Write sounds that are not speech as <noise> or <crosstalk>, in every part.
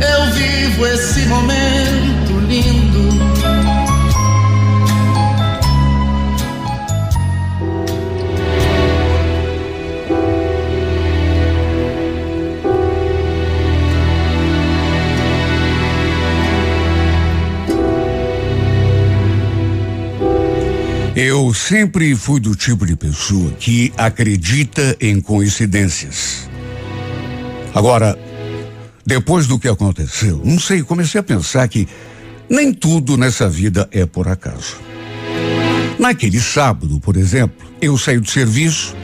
eu vivo esse momento lindo. Eu sempre fui do tipo de pessoa que acredita em coincidências. Agora, depois do que aconteceu, não sei, comecei a pensar que nem tudo nessa vida é por acaso. Naquele sábado, por exemplo, eu saí do serviço,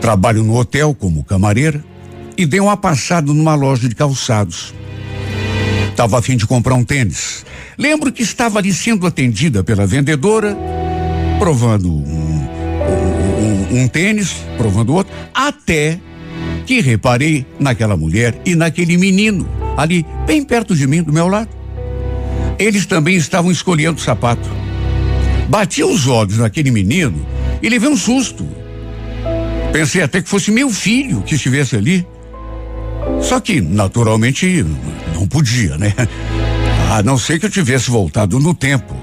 trabalho no hotel como camareira e dei uma passada numa loja de calçados. Estava a fim de comprar um tênis. Lembro que estava ali sendo atendida pela vendedora provando um, um, um, tênis, provando outro, até que reparei naquela mulher e naquele menino ali bem perto de mim, do meu lado. Eles também estavam escolhendo sapato. Bati os olhos naquele menino e levei um susto. Pensei até que fosse meu filho que estivesse ali. Só que, naturalmente, não podia, né? A não ser que eu tivesse voltado no tempo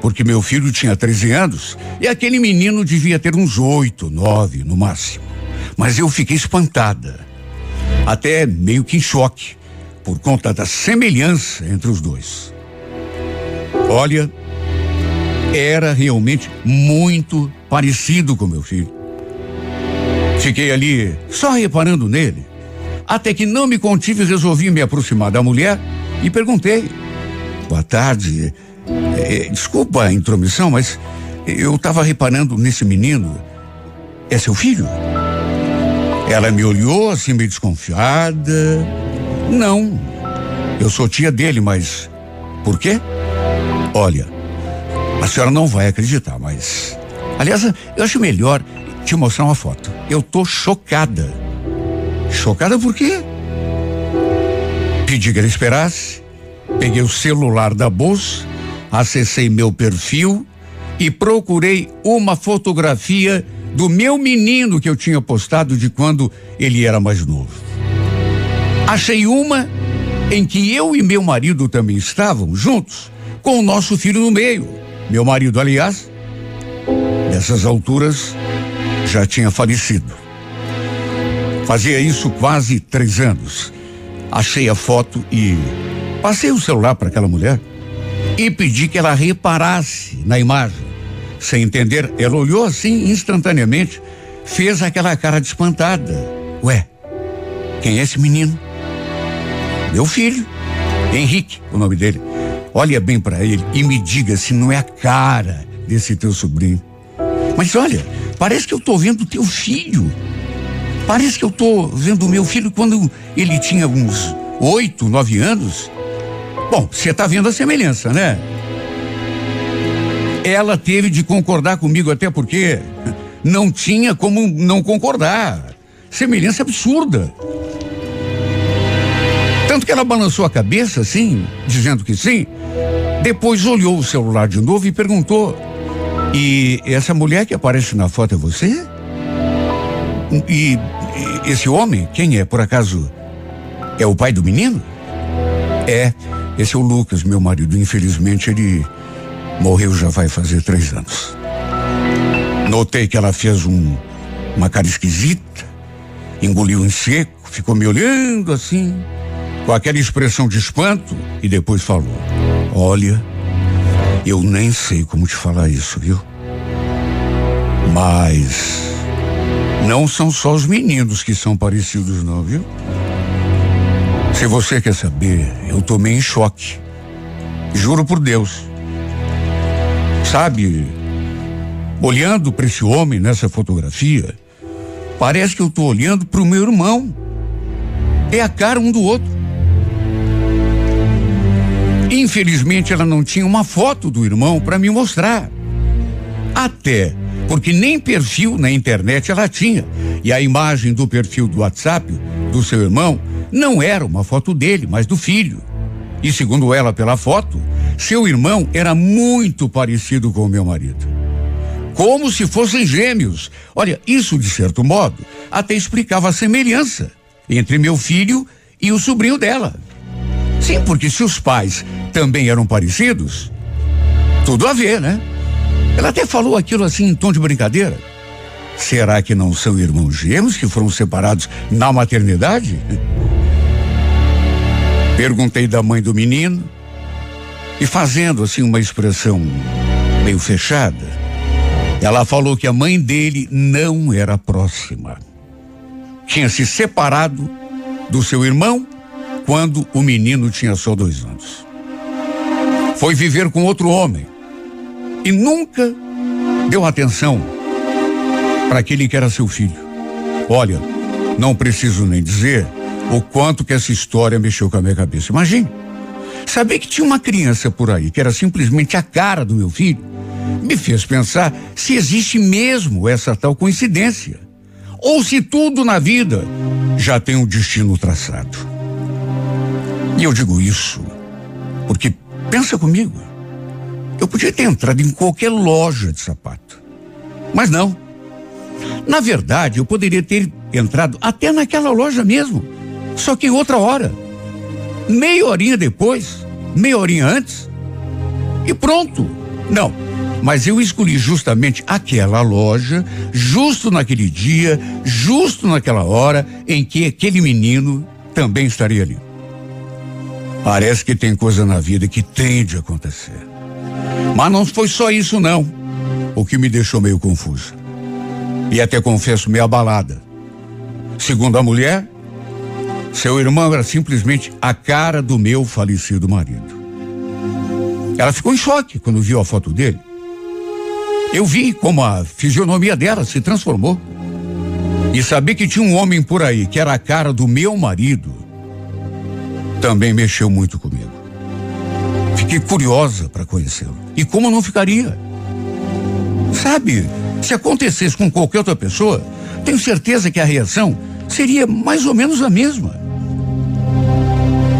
porque meu filho tinha 13 anos e aquele menino devia ter uns oito, nove no máximo. Mas eu fiquei espantada, até meio que em choque, por conta da semelhança entre os dois. Olha, era realmente muito parecido com meu filho. Fiquei ali só reparando nele, até que não me contive e resolvi me aproximar da mulher e perguntei: Boa tarde, é, desculpa a intromissão, mas eu estava reparando nesse menino. É seu filho? Ela me olhou assim, meio desconfiada. Não, eu sou tia dele, mas. Por quê? Olha, a senhora não vai acreditar, mas. Aliás, eu acho melhor te mostrar uma foto. Eu tô chocada. Chocada por quê? Pedi que ele esperasse, peguei o celular da bolsa acessei meu perfil e procurei uma fotografia do meu menino que eu tinha postado de quando ele era mais novo. Achei uma em que eu e meu marido também estavam juntos, com o nosso filho no meio. Meu marido, aliás, nessas alturas, já tinha falecido. Fazia isso quase três anos. Achei a foto e passei o celular para aquela mulher e pedi que ela reparasse na imagem. Sem entender, ela olhou assim instantaneamente, fez aquela cara de espantada. Ué, quem é esse menino? Meu filho, Henrique, o nome dele. Olha bem para ele e me diga se não é a cara desse teu sobrinho. Mas olha, parece que eu tô vendo teu filho. Parece que eu tô vendo meu filho quando ele tinha uns oito, nove anos. Bom, você está vendo a semelhança, né? Ela teve de concordar comigo, até porque não tinha como não concordar. Semelhança absurda. Tanto que ela balançou a cabeça, assim, dizendo que sim. Depois olhou o celular de novo e perguntou: E essa mulher que aparece na foto é você? E, e esse homem, quem é, por acaso? É o pai do menino? É. Esse é o Lucas, meu marido. Infelizmente, ele morreu já vai fazer três anos. Notei que ela fez um, uma cara esquisita, engoliu em seco, ficou me olhando assim, com aquela expressão de espanto, e depois falou: Olha, eu nem sei como te falar isso, viu? Mas não são só os meninos que são parecidos, não, viu? Se você quer saber, eu tomei em choque. Juro por Deus. Sabe, olhando para esse homem nessa fotografia, parece que eu estou olhando para o meu irmão. É a cara um do outro. Infelizmente, ela não tinha uma foto do irmão para me mostrar. Até porque nem perfil na internet ela tinha. E a imagem do perfil do WhatsApp do seu irmão não era uma foto dele, mas do filho. E segundo ela, pela foto, seu irmão era muito parecido com o meu marido. Como se fossem gêmeos. Olha, isso de certo modo até explicava a semelhança entre meu filho e o sobrinho dela. Sim, porque se os pais também eram parecidos, tudo a ver, né? Ela até falou aquilo assim em tom de brincadeira. Será que não são irmãos gêmeos que foram separados na maternidade? <laughs> Perguntei da mãe do menino e fazendo assim uma expressão meio fechada, ela falou que a mãe dele não era próxima. Tinha se separado do seu irmão quando o menino tinha só dois anos. Foi viver com outro homem e nunca deu atenção para aquele que era seu filho. Olha, não preciso nem dizer o quanto que essa história mexeu com a minha cabeça. Imagine, saber que tinha uma criança por aí que era simplesmente a cara do meu filho, me fez pensar se existe mesmo essa tal coincidência. Ou se tudo na vida já tem um destino traçado. E eu digo isso porque, pensa comigo, eu podia ter entrado em qualquer loja de sapato. Mas não. Na verdade, eu poderia ter entrado até naquela loja mesmo, só que em outra hora. Meia horinha depois, meia horinha antes, e pronto. Não, mas eu escolhi justamente aquela loja, justo naquele dia, justo naquela hora em que aquele menino também estaria ali. Parece que tem coisa na vida que tem de acontecer. Mas não foi só isso, não. O que me deixou meio confusa. E até confesso, meio abalada. Segundo a mulher, seu irmão era simplesmente a cara do meu falecido marido. Ela ficou em choque quando viu a foto dele. Eu vi como a fisionomia dela se transformou. E saber que tinha um homem por aí que era a cara do meu marido também mexeu muito comigo. Fiquei curiosa para conhecê-lo. E como não ficaria? Sabe, se acontecesse com qualquer outra pessoa, tenho certeza que a reação seria mais ou menos a mesma.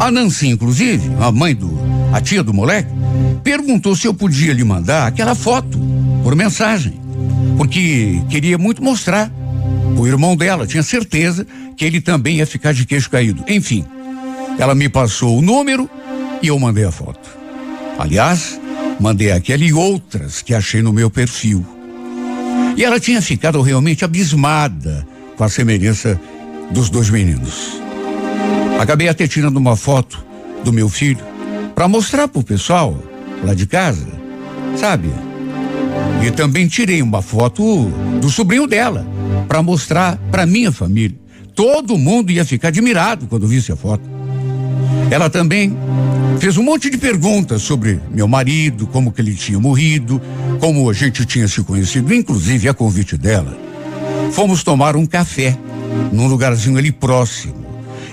A Nancy, inclusive, a mãe do, a tia do moleque, perguntou se eu podia lhe mandar aquela foto por mensagem, porque queria muito mostrar. O irmão dela tinha certeza que ele também ia ficar de queixo caído. Enfim, ela me passou o número e eu mandei a foto. Aliás, mandei aquela e outras que achei no meu perfil. E ela tinha ficado realmente abismada com a semelhança dos dois meninos. Acabei até tirando uma foto do meu filho para mostrar pro pessoal lá de casa, sabe? E também tirei uma foto do sobrinho dela para mostrar para minha família. Todo mundo ia ficar admirado quando visse a foto. Ela também fez um monte de perguntas sobre meu marido, como que ele tinha morrido, como a gente tinha se conhecido, inclusive a convite dela. Fomos tomar um café num lugarzinho ali próximo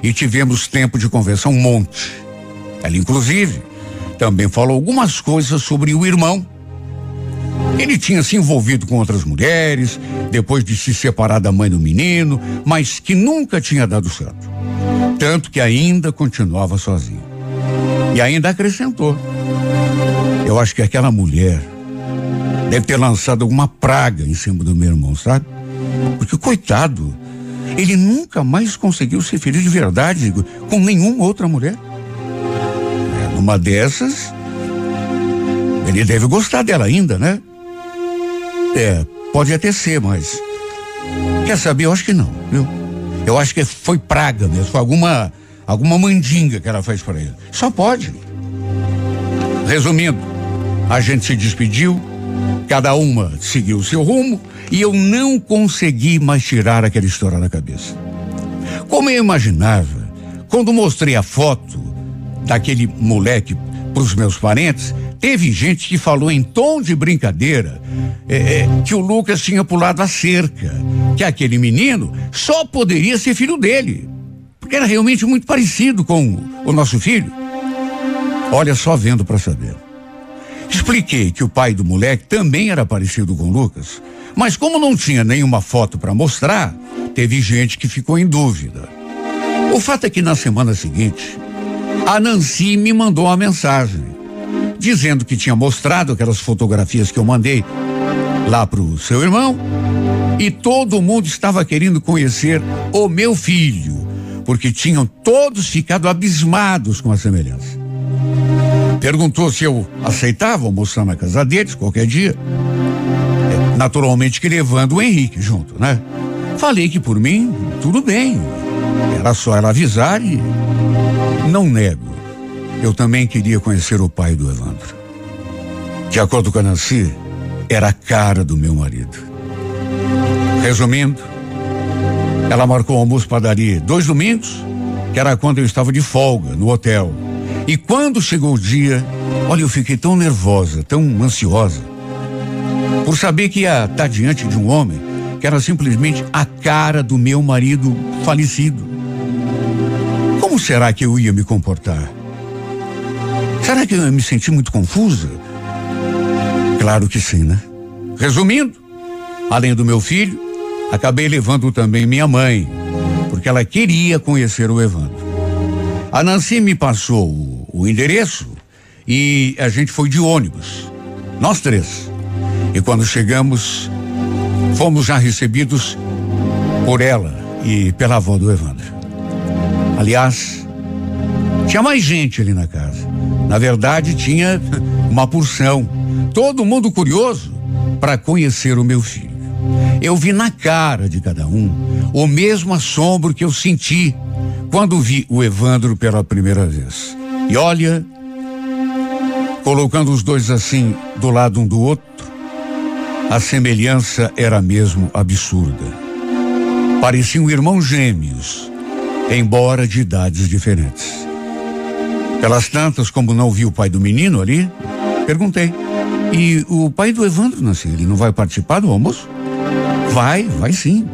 e tivemos tempo de conversar um monte. Ela, inclusive, também falou algumas coisas sobre o irmão. Ele tinha se envolvido com outras mulheres, depois de se separar da mãe do menino, mas que nunca tinha dado certo. Tanto que ainda continuava sozinho. E ainda acrescentou. Eu acho que aquela mulher deve ter lançado alguma praga em cima do meu irmão, sabe? Porque, coitado, ele nunca mais conseguiu ser feliz de verdade com nenhuma outra mulher. É, numa dessas, ele deve gostar dela ainda, né? É, pode até ser, mas. Quer saber? Eu acho que não, viu? Eu acho que foi praga mesmo, foi alguma, alguma mandinga que ela fez para ele. Só pode. Resumindo, a gente se despediu, cada uma seguiu seu rumo e eu não consegui mais tirar aquela história da cabeça. Como eu imaginava, quando mostrei a foto daquele moleque para os meus parentes, teve gente que falou em tom de brincadeira é, é, que o Lucas tinha pulado a cerca, que aquele menino só poderia ser filho dele, porque era realmente muito parecido com o nosso filho. Olha só vendo para saber. Expliquei que o pai do moleque também era parecido com Lucas, mas como não tinha nenhuma foto para mostrar, teve gente que ficou em dúvida. O fato é que na semana seguinte, a Nancy me mandou uma mensagem dizendo que tinha mostrado aquelas fotografias que eu mandei lá pro seu irmão e todo mundo estava querendo conhecer o meu filho, porque tinham todos ficado abismados com a semelhança. Perguntou se eu aceitava almoçar na casa deles qualquer dia. É, naturalmente que levando o Henrique junto, né? Falei que por mim, tudo bem. Era só ela avisar e. Não nego. Eu também queria conhecer o pai do Evandro. De acordo com a Nancy, era a cara do meu marido. Resumindo, ela marcou o almoço padaria dois domingos, que era quando eu estava de folga no hotel. E quando chegou o dia, olha, eu fiquei tão nervosa, tão ansiosa, por saber que ia estar diante de um homem que era simplesmente a cara do meu marido falecido. Como será que eu ia me comportar? Será que eu ia me sentir muito confusa? Claro que sim, né? Resumindo, além do meu filho, acabei levando também minha mãe, porque ela queria conhecer o Evandro. A Nancy me passou o, o endereço e a gente foi de ônibus, nós três. E quando chegamos, fomos já recebidos por ela e pela avó do Evandro. Aliás, tinha mais gente ali na casa. Na verdade, tinha <laughs> uma porção todo mundo curioso para conhecer o meu filho. Eu vi na cara de cada um o mesmo assombro que eu senti quando vi o Evandro pela primeira vez. E olha, colocando os dois assim do lado um do outro, a semelhança era mesmo absurda. Pareciam irmãos gêmeos, embora de idades diferentes. Pelas tantas, como não vi o pai do menino ali, perguntei. E o pai do Evandro, Nancy, ele não vai participar do almoço? Vai, vai sim.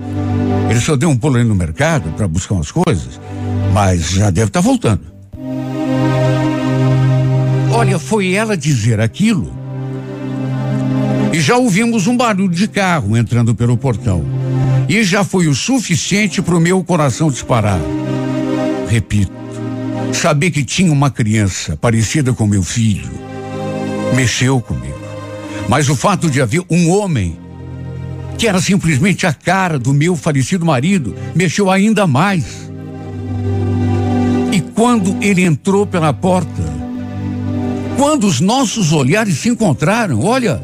Ele só deu um pulo aí no mercado para buscar umas coisas, mas já deve estar tá voltando. Olha, foi ela dizer aquilo. E já ouvimos um barulho de carro entrando pelo portão. E já foi o suficiente para o meu coração disparar. Repito, saber que tinha uma criança parecida com meu filho mexeu comigo. Mas o fato de haver um homem que era simplesmente a cara do meu falecido marido mexeu ainda mais. E quando ele entrou pela porta, quando os nossos olhares se encontraram, olha,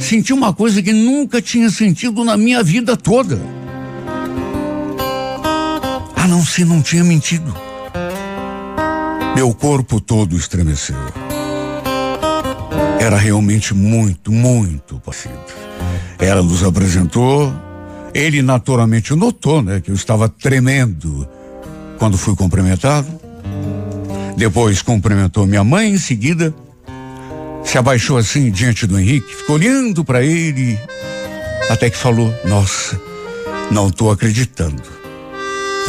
senti uma coisa que nunca tinha sentido na minha vida toda. A não ser não tinha mentido. Meu corpo todo estremeceu era realmente muito, muito parecido. Ela nos apresentou, ele naturalmente notou, né, que eu estava tremendo quando fui cumprimentado. Depois cumprimentou minha mãe, em seguida se abaixou assim diante do Henrique, ficou olhando para ele, até que falou: Nossa, não estou acreditando.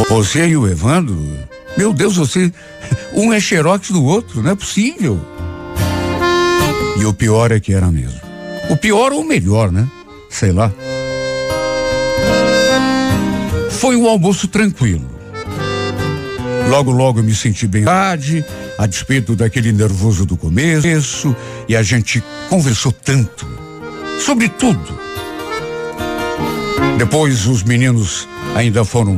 Você e o Evandro, meu Deus, você, <laughs> um é xerox do outro, não é possível. E o pior é que era mesmo. O pior ou o melhor, né? Sei lá. Foi um almoço tranquilo. Logo, logo eu me senti bem tarde, a despeito daquele nervoso do começo, e a gente conversou tanto, sobre tudo. Depois os meninos ainda foram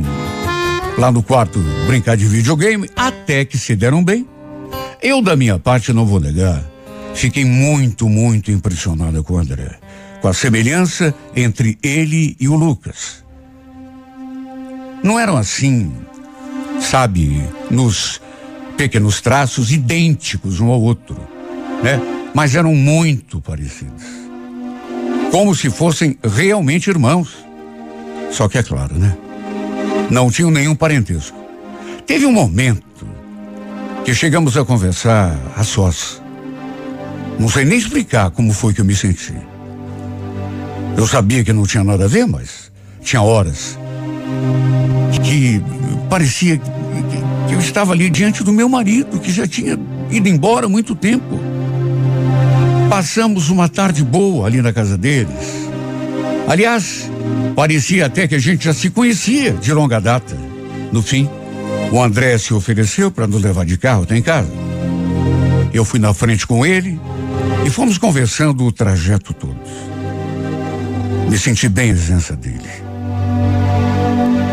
lá no quarto brincar de videogame, até que se deram bem. Eu, da minha parte, não vou negar, Fiquei muito, muito impressionada com o André, com a semelhança entre ele e o Lucas. Não eram assim, sabe, nos pequenos traços idênticos um ao outro, né? Mas eram muito parecidos. Como se fossem realmente irmãos. Só que é claro, né? Não tinham nenhum parentesco. Teve um momento que chegamos a conversar a sós. Não sei nem explicar como foi que eu me senti. Eu sabia que não tinha nada a ver, mas tinha horas que parecia que, eu estava ali diante do meu marido, que já tinha ido embora há muito tempo. Passamos uma tarde boa ali na casa deles. Aliás, parecia até que a gente já se conhecia de longa data. No fim, o André se ofereceu para nos levar de carro até em casa. Eu fui na frente com ele e fomos conversando o trajeto todo. Me senti bem a presença dele.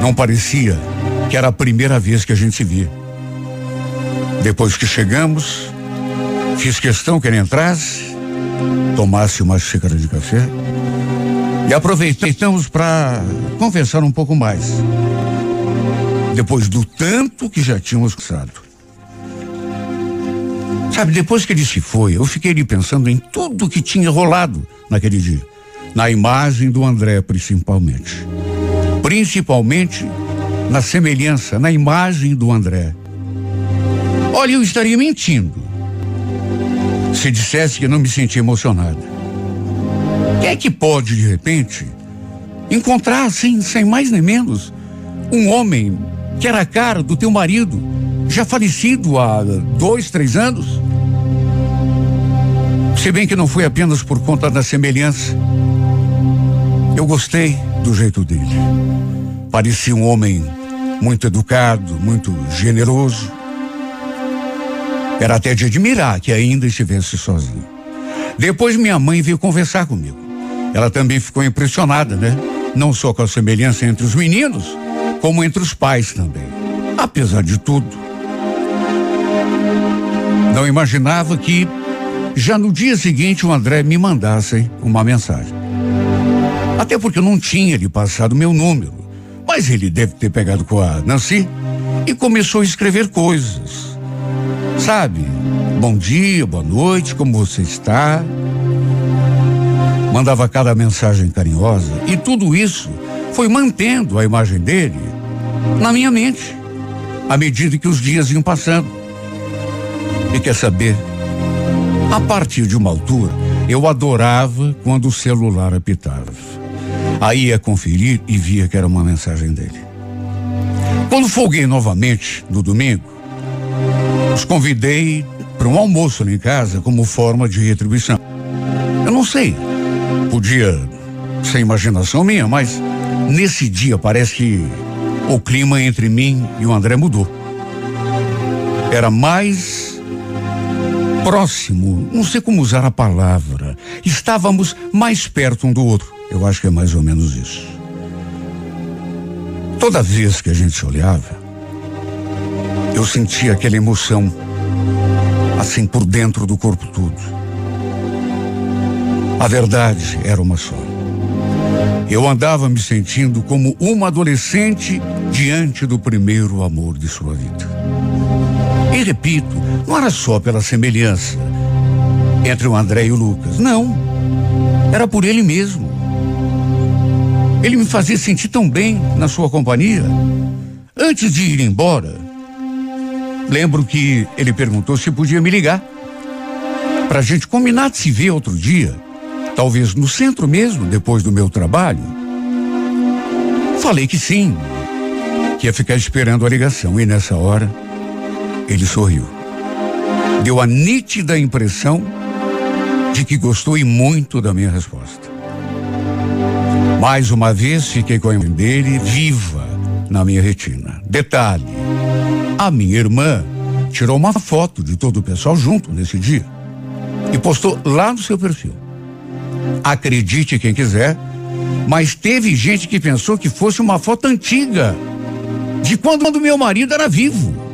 Não parecia que era a primeira vez que a gente se via. Depois que chegamos, fiz questão que ele entrasse, tomasse uma xícara de café e aproveitamos para conversar um pouco mais. Depois do tanto que já tínhamos passado. Sabe, depois que ele se foi, eu fiquei ali pensando em tudo que tinha rolado naquele dia. Na imagem do André, principalmente. Principalmente na semelhança, na imagem do André. Olha, eu estaria mentindo se dissesse que não me sentia emocionada. Quem é que pode, de repente, encontrar, assim, sem mais nem menos, um homem que era a cara do teu marido, já falecido há dois, três anos? Se bem que não foi apenas por conta da semelhança. Eu gostei do jeito dele. Parecia um homem muito educado, muito generoso. Era até de admirar que ainda estivesse sozinho. Depois minha mãe veio conversar comigo. Ela também ficou impressionada, né? Não só com a semelhança entre os meninos, como entre os pais também. Apesar de tudo, não imaginava que já no dia seguinte o André me mandasse uma mensagem. Até porque eu não tinha lhe passado meu número. Mas ele deve ter pegado com a Nancy e começou a escrever coisas. Sabe? Bom dia, boa noite, como você está? Mandava cada mensagem carinhosa e tudo isso foi mantendo a imagem dele na minha mente à medida que os dias iam passando. E quer saber? A partir de uma altura, eu adorava quando o celular apitava. Aí ia conferir e via que era uma mensagem dele. Quando folguei novamente, no domingo, os convidei para um almoço lá em casa como forma de retribuição. Eu não sei, podia ser imaginação minha, mas nesse dia parece que o clima entre mim e o André mudou. Era mais próximo, não sei como usar a palavra. Estávamos mais perto um do outro. Eu acho que é mais ou menos isso. Toda vez que a gente se olhava, eu sentia aquela emoção, assim por dentro do corpo todo. A verdade era uma só. Eu andava me sentindo como uma adolescente diante do primeiro amor de sua vida. E repito, não era só pela semelhança entre o André e o Lucas. Não. Era por ele mesmo. Ele me fazia sentir tão bem na sua companhia. Antes de ir embora, lembro que ele perguntou se podia me ligar. Pra gente combinar de se ver outro dia. Talvez no centro mesmo, depois do meu trabalho. Falei que sim, que ia ficar esperando a ligação. E nessa hora, ele sorriu. Deu a nítida impressão de que gostou e muito da minha resposta. Mais uma vez fiquei com a imagem dele viva na minha retina. Detalhe: a minha irmã tirou uma foto de todo o pessoal junto nesse dia e postou lá no seu perfil. Acredite quem quiser, mas teve gente que pensou que fosse uma foto antiga, de quando meu marido era vivo.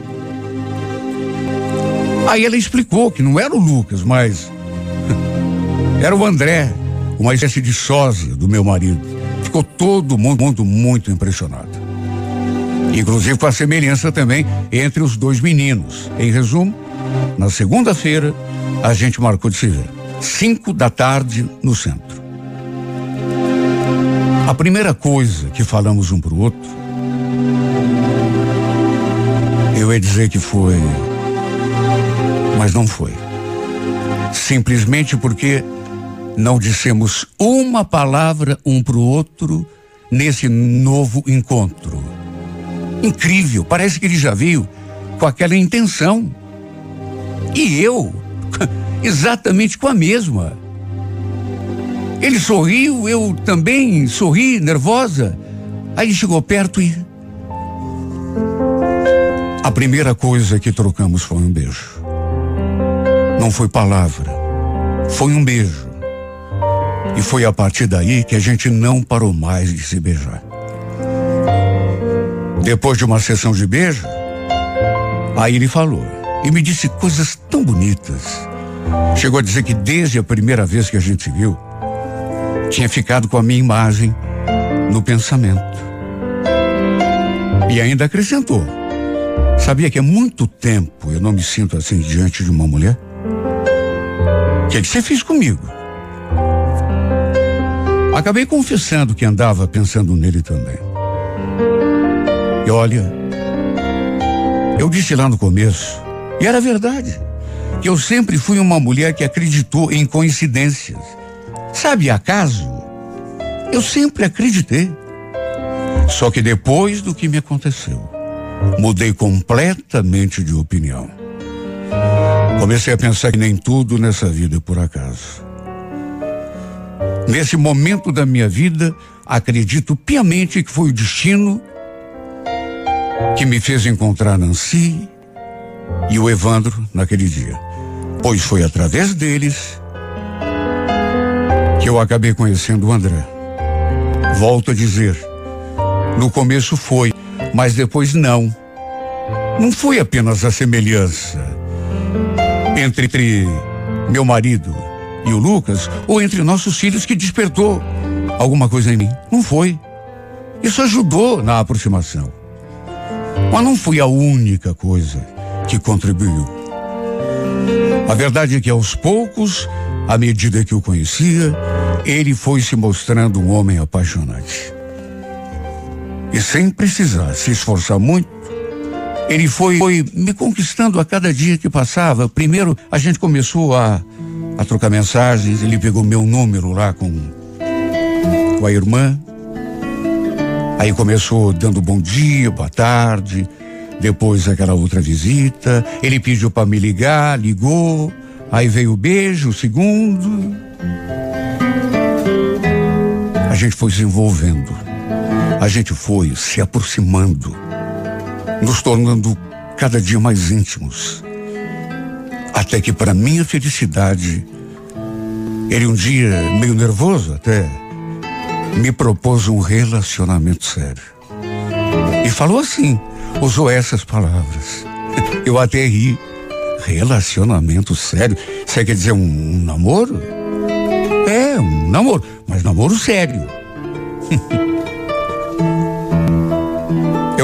Aí ela explicou que não era o Lucas, mas <laughs> era o André, uma espécie de sósia do meu marido. Ficou todo mundo muito, impressionado. Inclusive com a semelhança também entre os dois meninos. Em resumo, na segunda-feira, a gente marcou de se ver. Cinco da tarde no centro. A primeira coisa que falamos um pro outro, eu ia dizer que foi mas não foi. Simplesmente porque não dissemos uma palavra um para o outro nesse novo encontro. Incrível, parece que ele já veio com aquela intenção. E eu, <laughs> exatamente com a mesma. Ele sorriu, eu também sorri, nervosa. Aí chegou perto e. A primeira coisa que trocamos foi um beijo. Não foi palavra, foi um beijo. E foi a partir daí que a gente não parou mais de se beijar. Depois de uma sessão de beijo, aí ele falou e me disse coisas tão bonitas. Chegou a dizer que desde a primeira vez que a gente se viu, tinha ficado com a minha imagem no pensamento. E ainda acrescentou: Sabia que há muito tempo eu não me sinto assim diante de uma mulher? O que, é que você fez comigo? Acabei confessando que andava pensando nele também. E olha, eu disse lá no começo, e era verdade, que eu sempre fui uma mulher que acreditou em coincidências. Sabe, acaso? Eu sempre acreditei. Só que depois do que me aconteceu, mudei completamente de opinião. Comecei a pensar que nem tudo nessa vida é por acaso. Nesse momento da minha vida, acredito piamente que foi o destino que me fez encontrar Nancy e o Evandro naquele dia. Pois foi através deles que eu acabei conhecendo o André. Volto a dizer, no começo foi, mas depois não. Não foi apenas a semelhança entre, entre meu marido e o Lucas, ou entre nossos filhos que despertou alguma coisa em mim. Não foi. Isso ajudou na aproximação. Mas não foi a única coisa que contribuiu. A verdade é que aos poucos, à medida que o conhecia, ele foi se mostrando um homem apaixonante. E sem precisar se esforçar muito, ele foi, foi me conquistando a cada dia que passava. Primeiro, a gente começou a, a trocar mensagens, ele pegou meu número lá com, com a irmã. Aí começou dando bom dia, boa tarde. Depois aquela outra visita. Ele pediu para me ligar, ligou. Aí veio o beijo, o segundo. A gente foi se envolvendo. A gente foi se aproximando, nos tornando cada dia mais íntimos. Até que, para minha felicidade, ele um dia, meio nervoso até, me propôs um relacionamento sério. E falou assim, usou essas palavras. <laughs> Eu até ri. Relacionamento sério? Você quer dizer um, um namoro? É, um namoro, mas namoro sério. <laughs>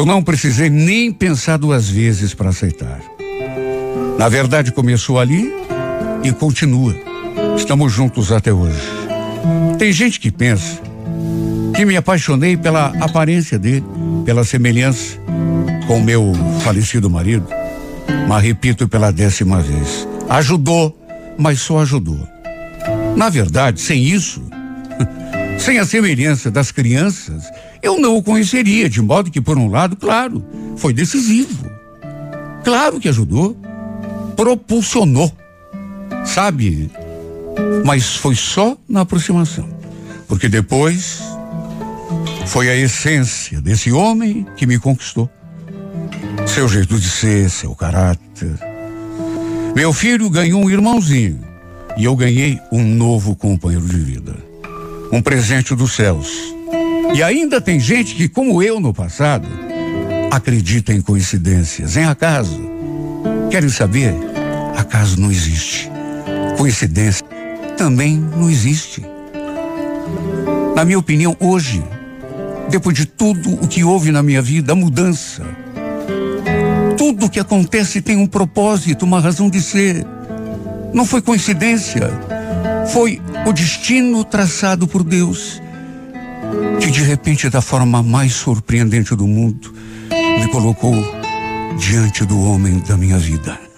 Eu não precisei nem pensar duas vezes para aceitar. Na verdade, começou ali e continua. Estamos juntos até hoje. Tem gente que pensa que me apaixonei pela aparência dele, pela semelhança com meu falecido marido. Mas repito pela décima vez: ajudou, mas só ajudou. Na verdade, sem isso, <laughs> sem a semelhança das crianças, eu não o conheceria, de modo que, por um lado, claro, foi decisivo. Claro que ajudou, propulsionou, sabe? Mas foi só na aproximação. Porque depois foi a essência desse homem que me conquistou. Seu jeito de ser, seu caráter. Meu filho ganhou um irmãozinho e eu ganhei um novo companheiro de vida. Um presente dos céus. E ainda tem gente que, como eu no passado, acredita em coincidências, em acaso. Querem saber? Acaso não existe. Coincidência também não existe. Na minha opinião, hoje, depois de tudo o que houve na minha vida, a mudança, tudo que acontece tem um propósito, uma razão de ser. Não foi coincidência. Foi o destino traçado por Deus, que de repente, da forma mais surpreendente do mundo, me colocou diante do homem da minha vida.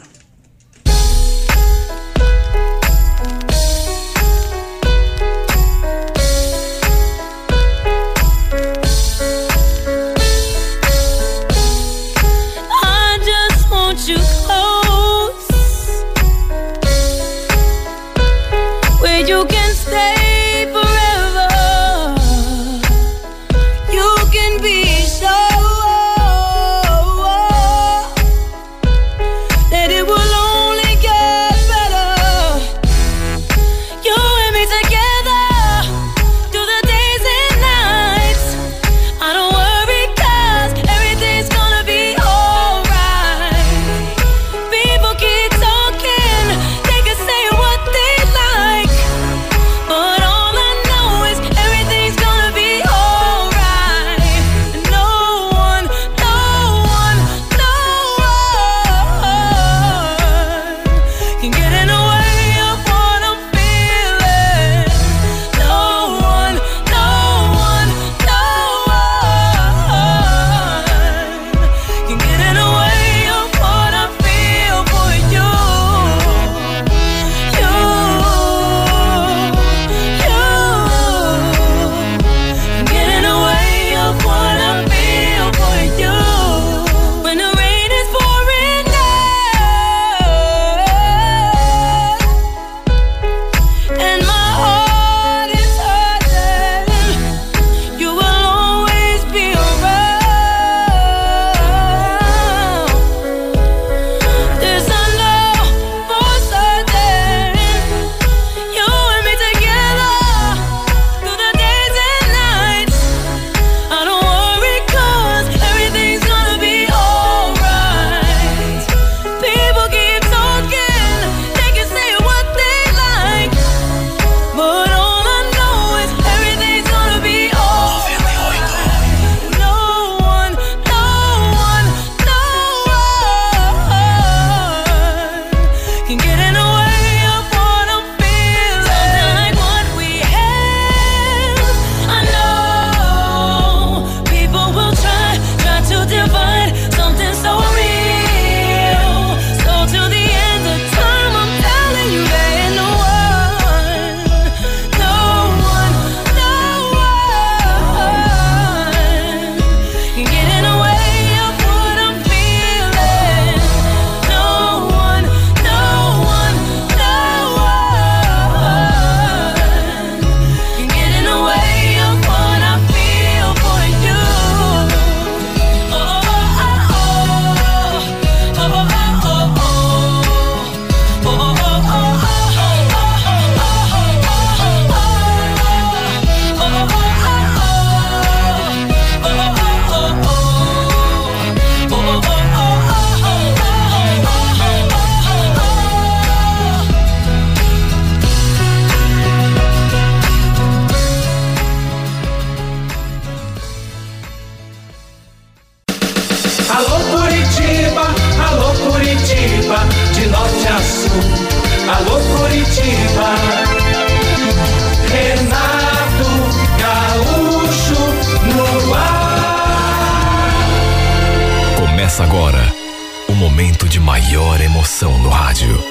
Momento de maior emoção no rádio.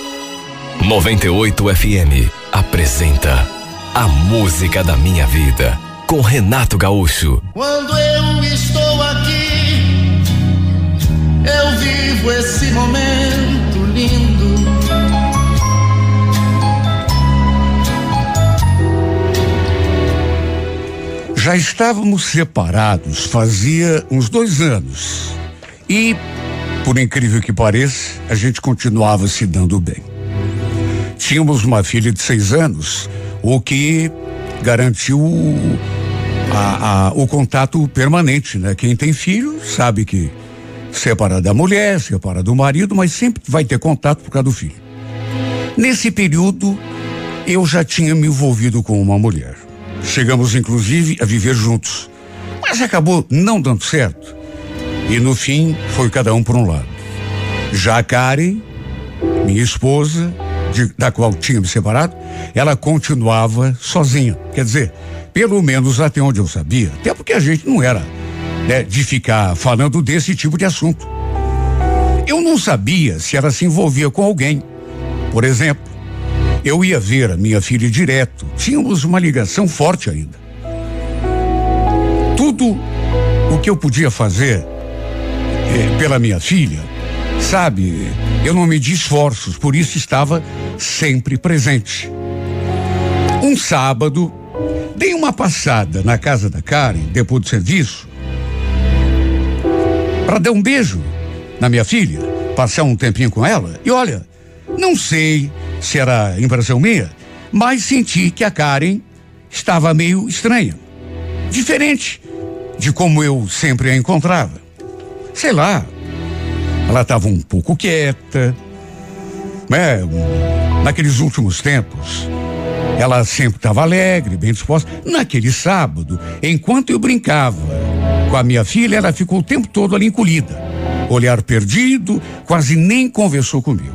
98 FM apresenta A Música da Minha Vida com Renato Gaúcho. Quando eu estou aqui, eu vivo esse momento lindo. Já estávamos separados fazia uns dois anos. E, por incrível que pareça, a gente continuava se dando bem. Tínhamos uma filha de seis anos, o que garantiu a, a, o contato permanente, né? Quem tem filho sabe que separa da mulher, separa do marido, mas sempre vai ter contato por causa do filho. Nesse período, eu já tinha me envolvido com uma mulher. Chegamos, inclusive, a viver juntos. Mas acabou não dando certo. E no fim, foi cada um por um lado. Já a Karen, minha esposa, de, da qual tinha me separado, ela continuava sozinha. Quer dizer, pelo menos até onde eu sabia. Até porque a gente não era né, de ficar falando desse tipo de assunto. Eu não sabia se ela se envolvia com alguém. Por exemplo, eu ia ver a minha filha direto. Tínhamos uma ligação forte ainda. Tudo o que eu podia fazer eh, pela minha filha, sabe, eu não medi esforços, por isso estava sempre presente. Um sábado, dei uma passada na casa da Karen, depois do serviço, para dar um beijo na minha filha, passar um tempinho com ela, e olha, não sei se era impressão minha, mas senti que a Karen estava meio estranha. Diferente de como eu sempre a encontrava. Sei lá, ela estava um pouco quieta, né? Naqueles últimos tempos, ela sempre estava alegre, bem disposta. Naquele sábado, enquanto eu brincava com a minha filha, ela ficou o tempo todo ali encolhida. Olhar perdido, quase nem conversou comigo.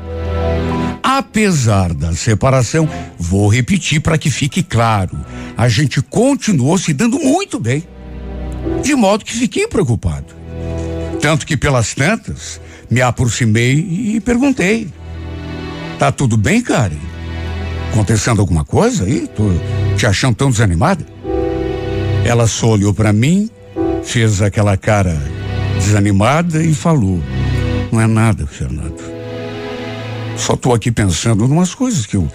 Apesar da separação, vou repetir para que fique claro, a gente continuou se dando muito bem. De modo que fiquei preocupado. Tanto que pelas tantas, me aproximei e perguntei: Tá tudo bem, Karen? Acontecendo alguma coisa aí? Tô te achando tão desanimada? Ela só olhou para mim, fez aquela cara desanimada e falou: Não é nada, Fernando. Só estou aqui pensando em umas coisas que eu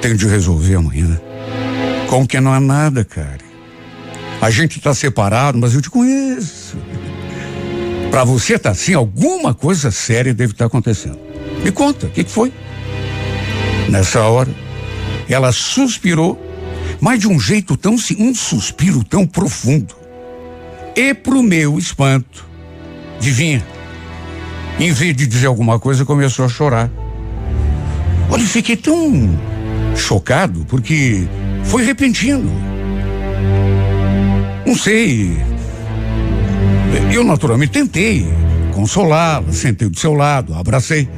tenho de resolver amanhã. Como que não é nada, cara? A gente está separado, mas eu te conheço. Para você tá assim, alguma coisa séria deve estar tá acontecendo. Me conta, o que, que foi? Nessa hora, ela suspirou, mas de um jeito tão um suspiro tão profundo. E pro meu espanto, adivinha? Em vez de dizer alguma coisa, começou a chorar. Olha, fiquei tão chocado porque foi repentino. Não sei. Eu naturalmente tentei consolá-la, sentei do seu lado, abracei.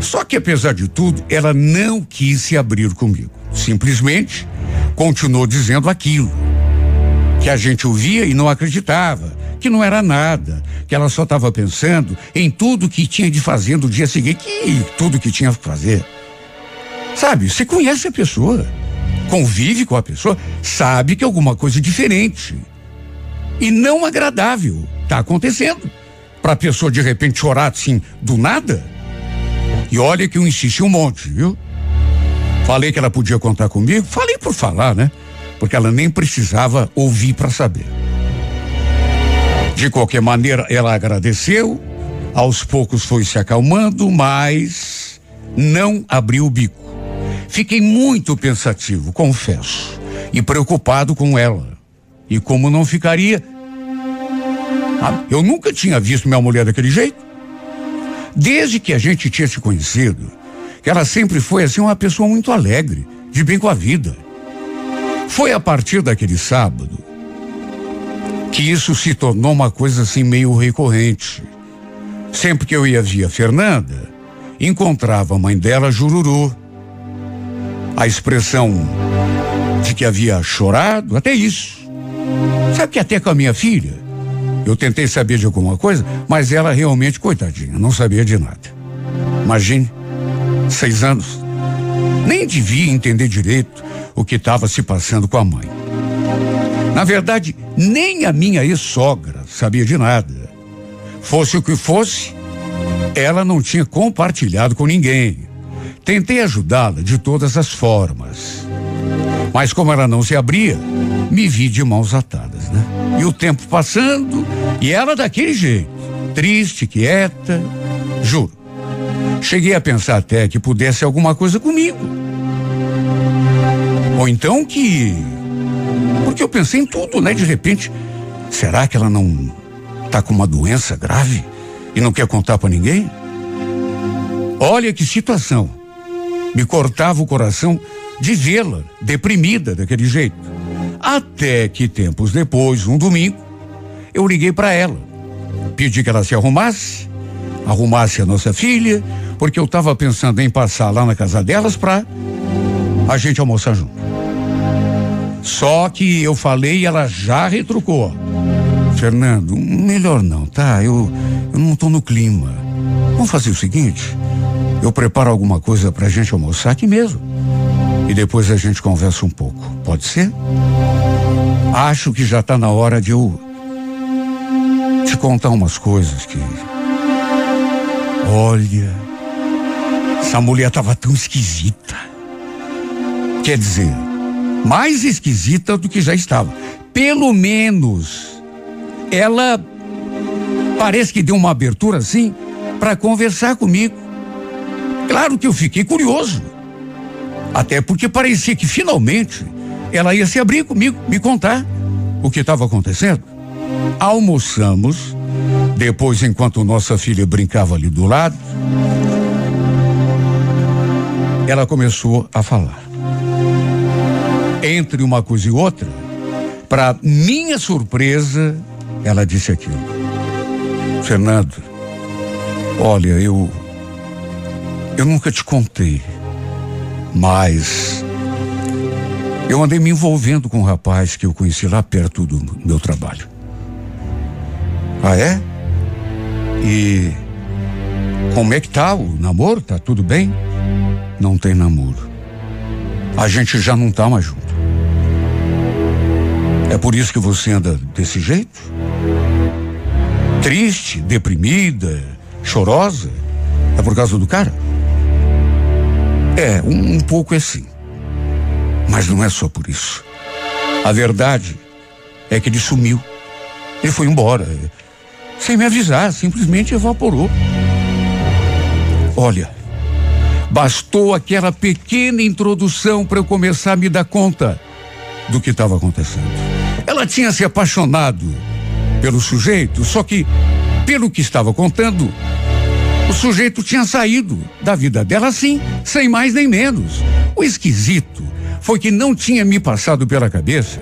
Só que apesar de tudo, ela não quis se abrir comigo. Simplesmente continuou dizendo aquilo que a gente ouvia e não acreditava, que não era nada, que ela só estava pensando em tudo que tinha de fazer no dia seguinte, que tudo que tinha que fazer. Sabe, você conhece a pessoa, convive com a pessoa, sabe que alguma coisa diferente e não agradável está acontecendo. Para a pessoa de repente chorar assim do nada. E olha que eu insisti um monte, viu? Falei que ela podia contar comigo, falei por falar, né? Porque ela nem precisava ouvir para saber. De qualquer maneira, ela agradeceu, aos poucos foi se acalmando, mas não abriu o bico. Fiquei muito pensativo, confesso, e preocupado com ela. E como não ficaria? Eu nunca tinha visto minha mulher daquele jeito. Desde que a gente tinha se conhecido, que ela sempre foi assim uma pessoa muito alegre, de bem com a vida. Foi a partir daquele sábado que isso se tornou uma coisa assim meio recorrente. Sempre que eu ia via Fernanda, encontrava a mãe dela jururu a expressão de que havia chorado, até isso. Sabe que até com a minha filha, Eu tentei saber de alguma coisa, mas ela realmente, coitadinha, não sabia de nada. Imagine, seis anos. Nem devia entender direito o que estava se passando com a mãe. Na verdade, nem a minha ex-sogra sabia de nada. Fosse o que fosse, ela não tinha compartilhado com ninguém. Tentei ajudá-la de todas as formas. Mas como ela não se abria, me vi de mãos atadas, né? E o tempo passando, e ela daquele jeito, triste, quieta, juro. Cheguei a pensar até que pudesse alguma coisa comigo. Ou então que. Porque eu pensei em tudo, né? De repente, será que ela não tá com uma doença grave e não quer contar para ninguém? Olha que situação. Me cortava o coração de vê-la deprimida daquele jeito. Até que tempos depois, um domingo, eu liguei para ela. Pedi que ela se arrumasse, arrumasse a nossa filha, porque eu estava pensando em passar lá na casa delas para a gente almoçar junto. Só que eu falei e ela já retrucou. Fernando, melhor não, tá? Eu, eu não tô no clima. Vamos fazer o seguinte: eu preparo alguma coisa pra gente almoçar aqui mesmo e depois a gente conversa um pouco. Pode ser? Acho que já está na hora de eu te contar umas coisas que. Olha, essa mulher estava tão esquisita. Quer dizer, mais esquisita do que já estava. Pelo menos, ela parece que deu uma abertura assim para conversar comigo. Claro que eu fiquei curioso. Até porque parecia que finalmente ela ia se abrir comigo, me contar o que estava acontecendo. Almoçamos, depois, enquanto nossa filha brincava ali do lado, ela começou a falar. Entre uma coisa e outra, para minha surpresa, ela disse aquilo. Fernando, olha, eu. Eu nunca te contei. Mas eu andei me envolvendo com um rapaz que eu conheci lá perto do meu trabalho. Ah, é? E como é que tá o namoro? Tá tudo bem? Não tem namoro. A gente já não tá mais junto. É por isso que você anda desse jeito? Triste, deprimida, chorosa? É por causa do cara? É, um, um pouco é sim. Mas não é só por isso. A verdade é que ele sumiu. Ele foi embora. Sem me avisar, simplesmente evaporou. Olha, bastou aquela pequena introdução para eu começar a me dar conta do que estava acontecendo. Ela tinha se apaixonado pelo sujeito, só que, pelo que estava contando, o sujeito tinha saído da vida dela assim, sem mais nem menos. O esquisito foi que não tinha me passado pela cabeça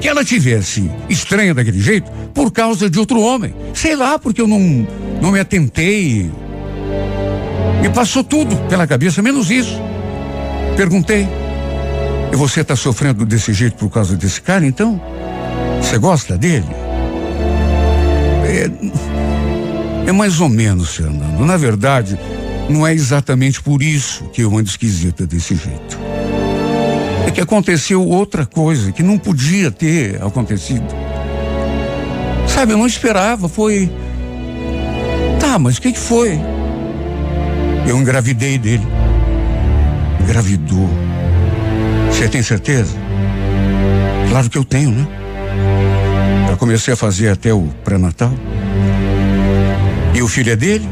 que ela tivesse estranha daquele jeito por causa de outro homem. Sei lá, porque eu não, não me atentei. Me passou tudo pela cabeça, menos isso. Perguntei. E você está sofrendo desse jeito por causa desse cara, então? Você gosta dele? É, é mais ou menos, Fernando. Na verdade, não é exatamente por isso que eu ando esquisita desse jeito. É que aconteceu outra coisa que não podia ter acontecido. Sabe, eu não esperava, foi. Tá, mas o que, que foi? Eu engravidei dele. Engravidou. Você tem certeza? Claro que eu tenho, né? Já comecei a fazer até o pré-natal. E o filho é dele?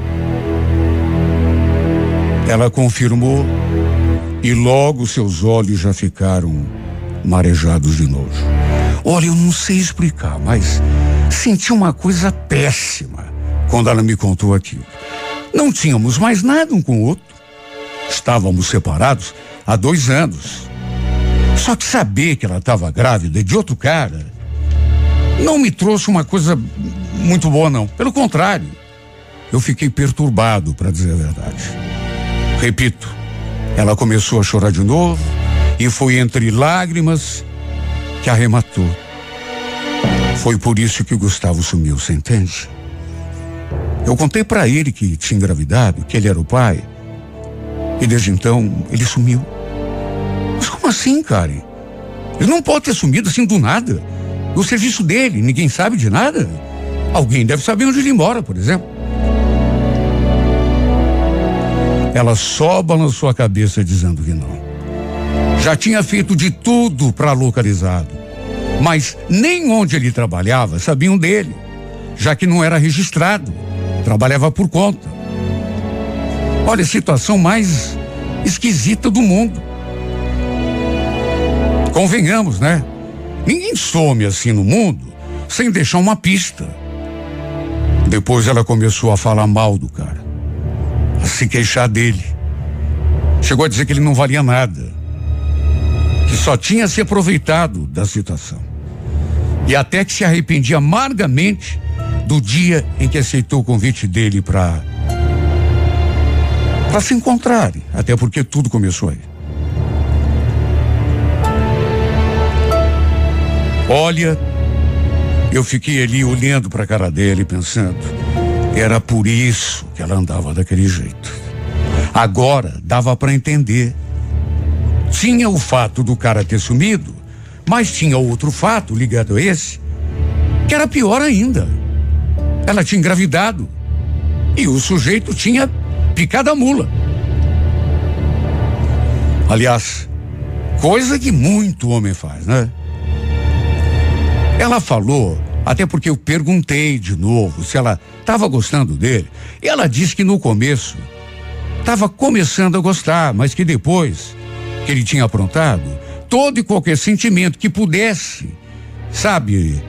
Ela confirmou e logo seus olhos já ficaram marejados de novo. Olha, eu não sei explicar, mas senti uma coisa péssima quando ela me contou aquilo. Não tínhamos mais nada um com o outro. Estávamos separados há dois anos. Só que saber que ela estava grávida de outro cara não me trouxe uma coisa muito boa, não. Pelo contrário, eu fiquei perturbado, para dizer a verdade. Repito, ela começou a chorar de novo e foi entre lágrimas que arrematou. Foi por isso que Gustavo sumiu, você entende? Eu contei para ele que tinha engravidado, que ele era o pai. E desde então ele sumiu. Mas como assim, Karen? Ele não pode ter sumido assim do nada. O serviço dele, ninguém sabe de nada. Alguém deve saber onde ele mora, por exemplo. Ela só balançou a cabeça dizendo que não. Já tinha feito de tudo para localizá-lo. Mas nem onde ele trabalhava sabiam dele, já que não era registrado. Trabalhava por conta. Olha, a situação mais esquisita do mundo. Convenhamos, né? Ninguém some assim no mundo sem deixar uma pista. Depois ela começou a falar mal do cara, se queixar dele. Chegou a dizer que ele não valia nada, que só tinha se aproveitado da situação. E até que se arrependia amargamente do dia em que aceitou o convite dele para para se encontrarem, até porque tudo começou aí. Olha, eu fiquei ali olhando para a cara dele pensando, era por isso que ela andava daquele jeito. Agora dava para entender. Tinha o fato do cara ter sumido, mas tinha outro fato ligado a esse, que era pior ainda. Ela tinha engravidado e o sujeito tinha picado a mula. Aliás, coisa que muito homem faz, né? Ela falou, até porque eu perguntei de novo se ela estava gostando dele. E ela disse que no começo estava começando a gostar, mas que depois que ele tinha aprontado, todo e qualquer sentimento que pudesse, sabe,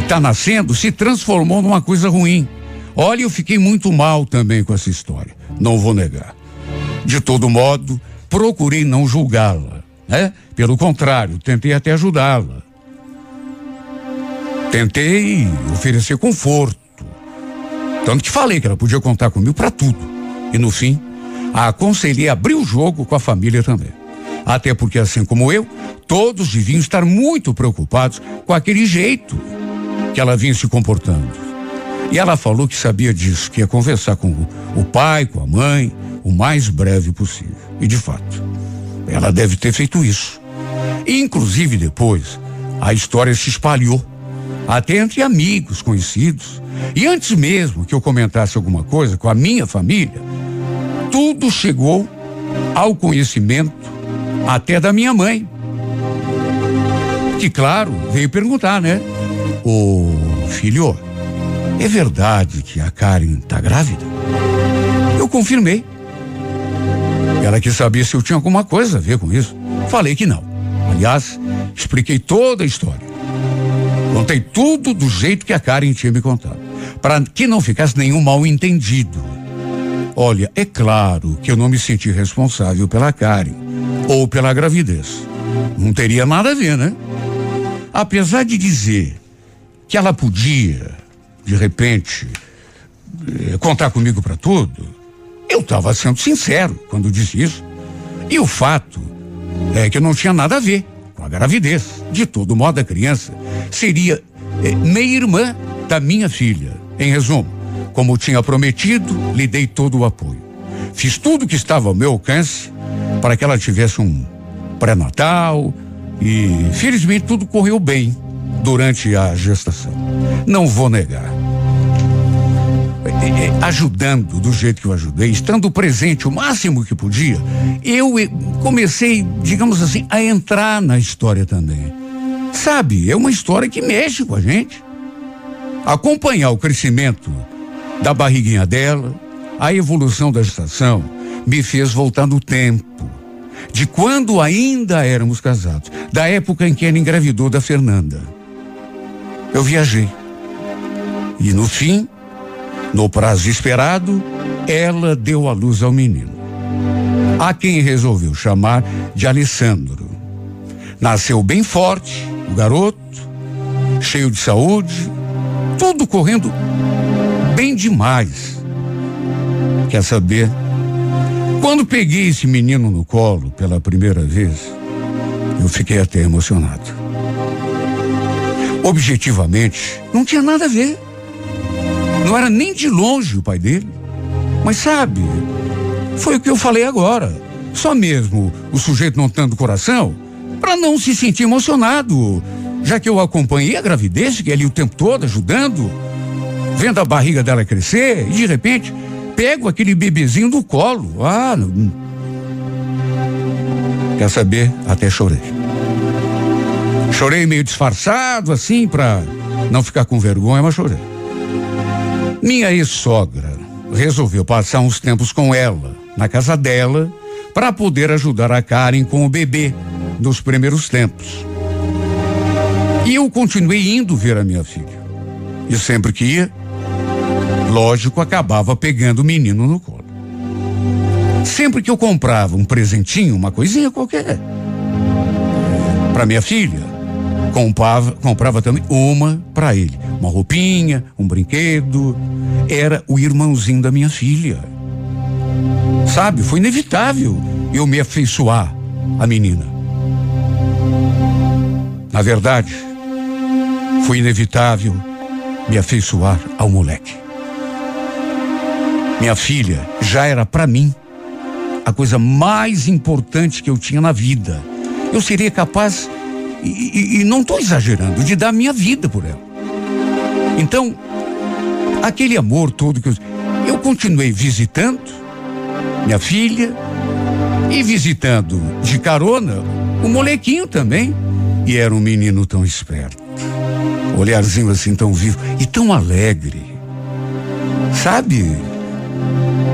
está nascendo, se transformou numa coisa ruim. Olha, eu fiquei muito mal também com essa história, não vou negar. De todo modo, procurei não julgá-la, né? Pelo contrário, tentei até ajudá-la. Tentei oferecer conforto. Tanto que falei que ela podia contar comigo para tudo. E no fim, a aconselhei a abrir o jogo com a família também. Até porque, assim como eu, todos deviam estar muito preocupados com aquele jeito que ela vinha se comportando. E ela falou que sabia disso, que ia conversar com o pai, com a mãe, o mais breve possível. E de fato, ela deve ter feito isso. Inclusive depois, a história se espalhou até entre amigos, conhecidos. E antes mesmo que eu comentasse alguma coisa com a minha família, tudo chegou ao conhecimento até da minha mãe. Que, claro, veio perguntar, né? Ô filho, é verdade que a Karen tá grávida? Eu confirmei. Ela quis saber se eu tinha alguma coisa a ver com isso. Falei que não. Aliás, expliquei toda a história. Contei tudo do jeito que a Karen tinha me contado, para que não ficasse nenhum mal entendido. Olha, é claro que eu não me senti responsável pela Karen ou pela gravidez. Não teria nada a ver, né? Apesar de dizer que ela podia, de repente, eh, contar comigo para tudo, eu estava sendo sincero quando disse isso. E o fato é que não tinha nada a ver com a gravidez. De todo modo, a criança seria é, meia-irmã da minha filha. Em resumo, como tinha prometido, lhe dei todo o apoio. Fiz tudo que estava ao meu alcance para que ela tivesse um pré-natal e, felizmente, tudo correu bem durante a gestação. Não vou negar. É, é, ajudando do jeito que eu ajudei, estando presente o máximo que podia, eu comecei, digamos assim, a entrar na história também. Sabe, é uma história que mexe com a gente. Acompanhar o crescimento da barriguinha dela, a evolução da gestação, me fez voltar no tempo. De quando ainda éramos casados, da época em que ela engravidou da Fernanda. Eu viajei. E no fim, no prazo esperado, ela deu a luz ao menino, a quem resolveu chamar de Alessandro. Nasceu bem forte, o garoto, cheio de saúde, tudo correndo bem demais. Quer saber? Quando peguei esse menino no colo pela primeira vez, eu fiquei até emocionado. objetivamente, não tinha nada a ver. Não era nem de longe o pai dele. Mas sabe, foi o que eu falei agora. Só mesmo o sujeito não tendo coração para não se sentir emocionado, já que eu acompanhei a gravidez, fiquei ali o tempo todo ajudando, vendo a barriga dela crescer e de repente pego aquele bebezinho do colo. Ah, não. quer saber? Até chorei. Chorei meio disfarçado assim para não ficar com vergonha, mas chorei. Minha ex-sogra resolveu passar uns tempos com ela, na casa dela, para poder ajudar a Karen com o bebê nos primeiros tempos. E eu continuei indo ver a minha filha. E sempre que ia, lógico, acabava pegando o menino no colo. Sempre que eu comprava um presentinho, uma coisinha qualquer, para minha filha, comprava, comprava também uma para ele. Uma roupinha, um brinquedo. Era o irmãozinho da minha filha. Sabe, foi inevitável eu me afeiçoar à menina. Na verdade, foi inevitável me afeiçoar ao moleque. Minha filha já era para mim a coisa mais importante que eu tinha na vida. Eu seria capaz, e, e, não estou exagerando, de dar minha vida por ela. Então, aquele amor todo que eu, eu continuei visitando minha filha e visitando de carona o molequinho também. E era um menino tão esperto. Olharzinho assim tão vivo e tão alegre. Sabe?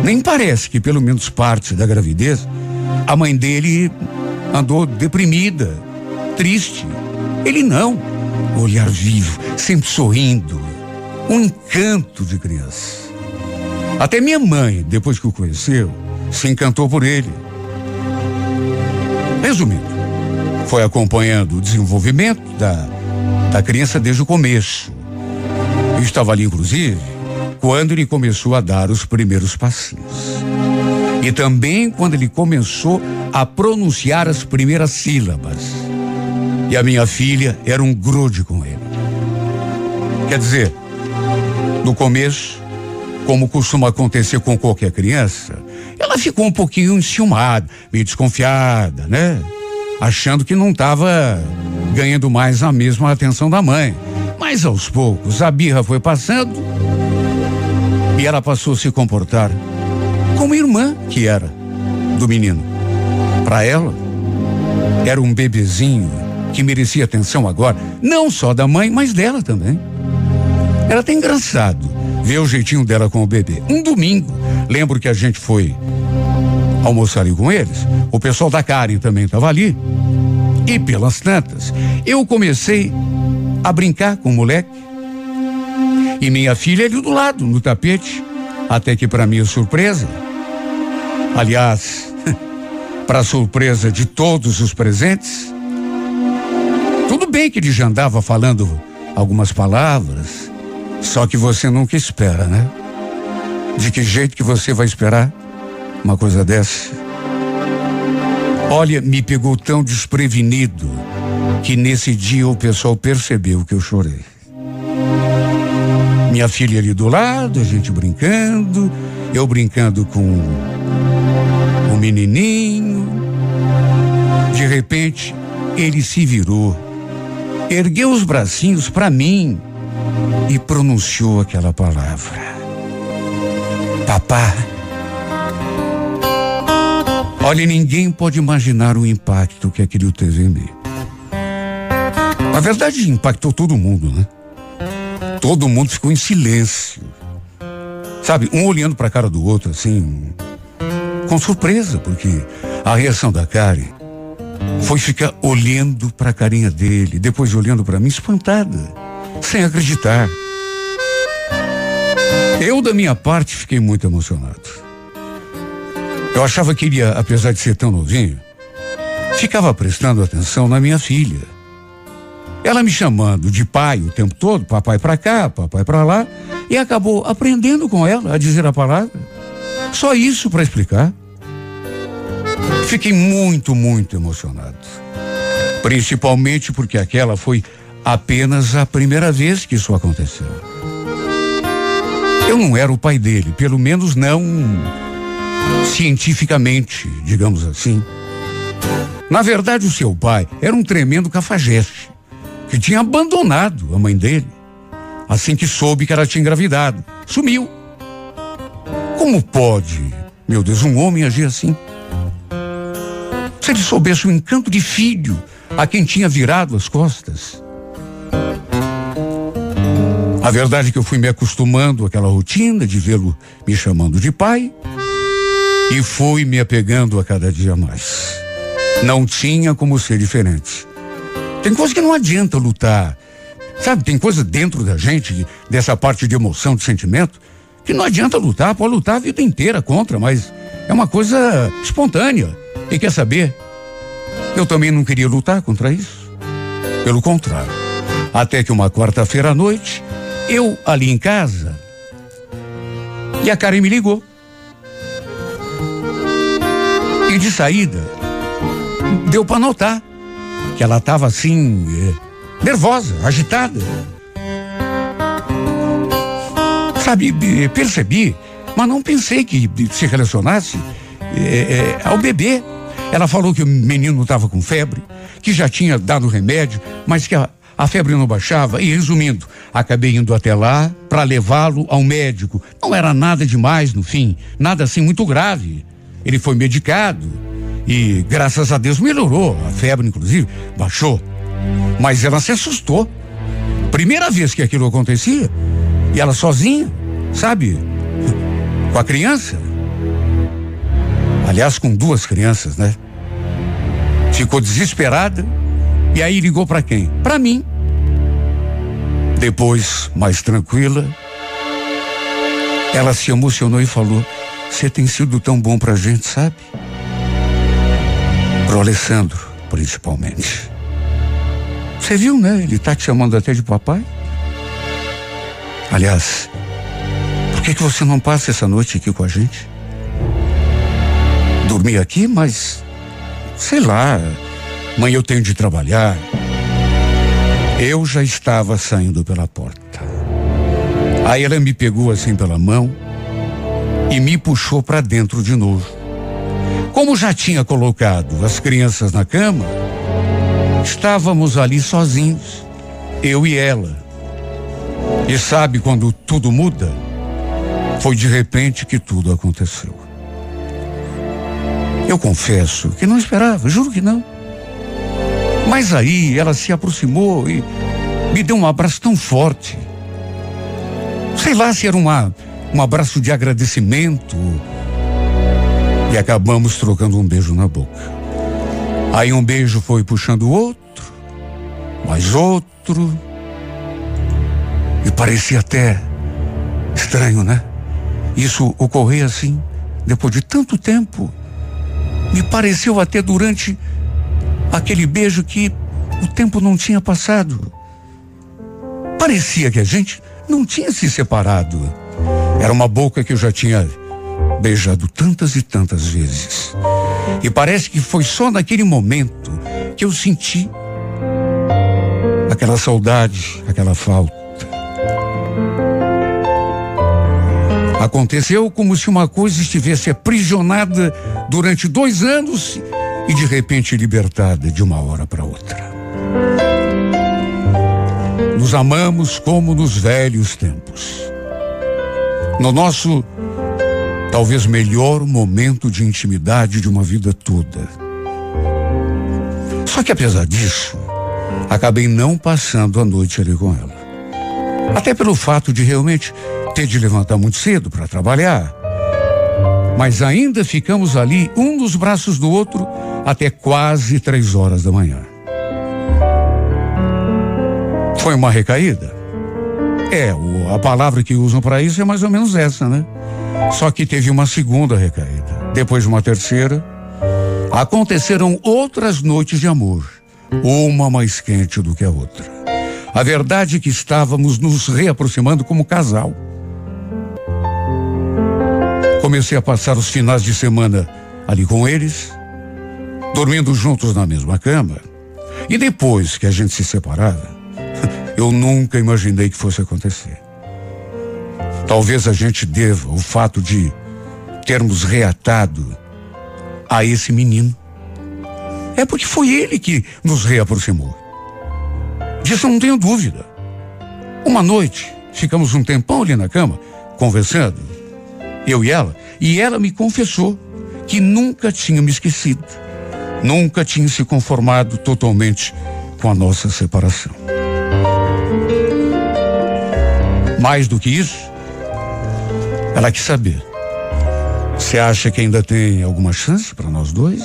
Nem parece que pelo menos parte da gravidez a mãe dele andou deprimida, triste. Ele não. Olhar vivo, sempre sorrindo. Um encanto de criança. Até minha mãe, depois que o conheceu, se encantou por ele. Resumindo, foi acompanhando o desenvolvimento da, da criança desde o começo. Eu estava ali, inclusive, quando ele começou a dar os primeiros passinhos. E também quando ele começou a pronunciar as primeiras sílabas. E a minha filha era um grude com ele. Quer dizer, no começo, como costuma acontecer com qualquer criança, ela ficou um pouquinho enciumada, meio desconfiada, né? Achando que não estava ganhando mais a mesma atenção da mãe. Mas aos poucos a birra foi passando e ela passou a se comportar como irmã que era do menino. Para ela, era um bebezinho que merecia atenção agora, não só da mãe, mas dela também. Era até engraçado ver o jeitinho dela com o bebê. Um domingo, lembro que a gente foi almoçar ali com eles. O pessoal da Karen também estava ali. E pelas tantas, eu comecei a brincar com o moleque. E minha filha ali do lado, no tapete. Até que, para minha surpresa, aliás, <laughs> para surpresa de todos os presentes, tudo bem que ele já andava falando algumas palavras, só que você nunca espera, né? De que jeito que você vai esperar uma coisa dessa? Olha, me pegou tão desprevenido que nesse dia o pessoal percebeu que eu chorei. Minha filha ali do lado, a gente brincando, eu brincando com o menininho. De repente, ele se virou, ergueu os bracinhos para mim e pronunciou aquela palavra. Papá. Olha, ninguém pode imaginar o impacto que aquilo teve em mim. Na verdade, impactou todo mundo, né? Todo mundo ficou em silêncio. Sabe, um olhando para a cara do outro, assim, com surpresa, porque a reação da Karen foi ficar olhando para a carinha dele, depois olhando para mim, espantada, sem acreditar. Eu, da minha parte, fiquei muito emocionado. Eu achava que ele, apesar de ser tão novinho, ficava prestando atenção na minha filha. Ela me chamando de pai o tempo todo, papai para cá, papai para lá, e acabou aprendendo com ela a dizer a palavra. Só isso para explicar. Fiquei muito, muito emocionado. Principalmente porque aquela foi apenas a primeira vez que isso aconteceu. Eu não era o pai dele, pelo menos não cientificamente, digamos assim. Na verdade, o seu pai era um tremendo cafajeste que tinha abandonado a mãe dele assim que soube que ela tinha engravidado. Sumiu. Como pode, meu Deus, um homem agir assim? Se ele soubesse o encanto de filho a quem tinha virado as costas. A verdade é que eu fui me acostumando àquela rotina de vê-lo me chamando de pai e fui me apegando a cada dia mais. Não tinha como ser diferente. Tem coisa que não adianta lutar. Sabe, tem coisa dentro da gente, dessa parte de emoção, de sentimento, que não adianta lutar, pode lutar a vida inteira contra, mas é uma coisa espontânea. E quer saber? Eu também não queria lutar contra isso. Pelo contrário. Até que uma quarta-feira à noite, eu ali em casa, e a Karen me ligou. E de saída, deu para notar que ela estava assim, é, nervosa, agitada. Sabe, percebi, mas não pensei que se relacionasse é, é, ao bebê. Ela falou que o menino estava com febre, que já tinha dado remédio, mas que a, a febre não baixava. E resumindo, acabei indo até lá para levá-lo ao médico. Não era nada demais no fim, nada assim muito grave. Ele foi medicado e, graças a Deus, melhorou. A febre, inclusive, baixou. Mas ela se assustou. Primeira vez que aquilo acontecia, e ela sozinha, sabe? <laughs> Com a criança. Aliás, com duas crianças, né? Ficou desesperada e aí ligou para quem? Para mim. Depois, mais tranquila, ela se emocionou e falou: Você tem sido tão bom pra gente, sabe? Pro Alessandro, principalmente. Você viu, né? Ele tá te chamando até de papai. Aliás, por que que você não passa essa noite aqui com a gente? Dormir aqui, mas sei lá, amanhã eu tenho de trabalhar. Eu já estava saindo pela porta. Aí ela me pegou assim pela mão e me puxou para dentro de novo. Como já tinha colocado as crianças na cama, estávamos ali sozinhos, eu e ela. E sabe quando tudo muda? Foi de repente que tudo aconteceu. Eu confesso que não esperava, juro que não. Mas aí ela se aproximou e me deu um abraço tão forte. Sei lá se era uma, um abraço de agradecimento. E acabamos trocando um beijo na boca. Aí um beijo foi puxando outro, mais outro. E parecia até estranho, né? Isso ocorrer assim, depois de tanto tempo. Me pareceu até durante aquele beijo que o tempo não tinha passado. Parecia que a gente não tinha se separado. Era uma boca que eu já tinha beijado tantas e tantas vezes. E parece que foi só naquele momento que eu senti aquela saudade, aquela falta. Aconteceu como se uma coisa estivesse aprisionada durante dois anos e de repente libertada de uma hora para outra. Nos amamos como nos velhos tempos. No nosso talvez melhor momento de intimidade de uma vida toda. Só que apesar disso, acabei não passando a noite ali com ela. Até pelo fato de realmente ter de levantar muito cedo para trabalhar. Mas ainda ficamos ali, um nos braços do outro, até quase três horas da manhã. Foi uma recaída? É, o, a palavra que usam para isso é mais ou menos essa, né? Só que teve uma segunda recaída. Depois de uma terceira, aconteceram outras noites de amor, uma mais quente do que a outra. A verdade é que estávamos nos reaproximando como casal. Comecei a passar os finais de semana ali com eles, dormindo juntos na mesma cama. E depois que a gente se separava, <laughs> eu nunca imaginei que fosse acontecer. Talvez a gente deva o fato de termos reatado a esse menino. É porque foi ele que nos reaproximou. Disso não tenho dúvida. Uma noite, ficamos um tempão ali na cama, conversando, eu e ela, e ela me confessou que nunca tinha me esquecido, nunca tinha se conformado totalmente com a nossa separação. Mais do que isso, ela quis saber. Você acha que ainda tem alguma chance para nós dois?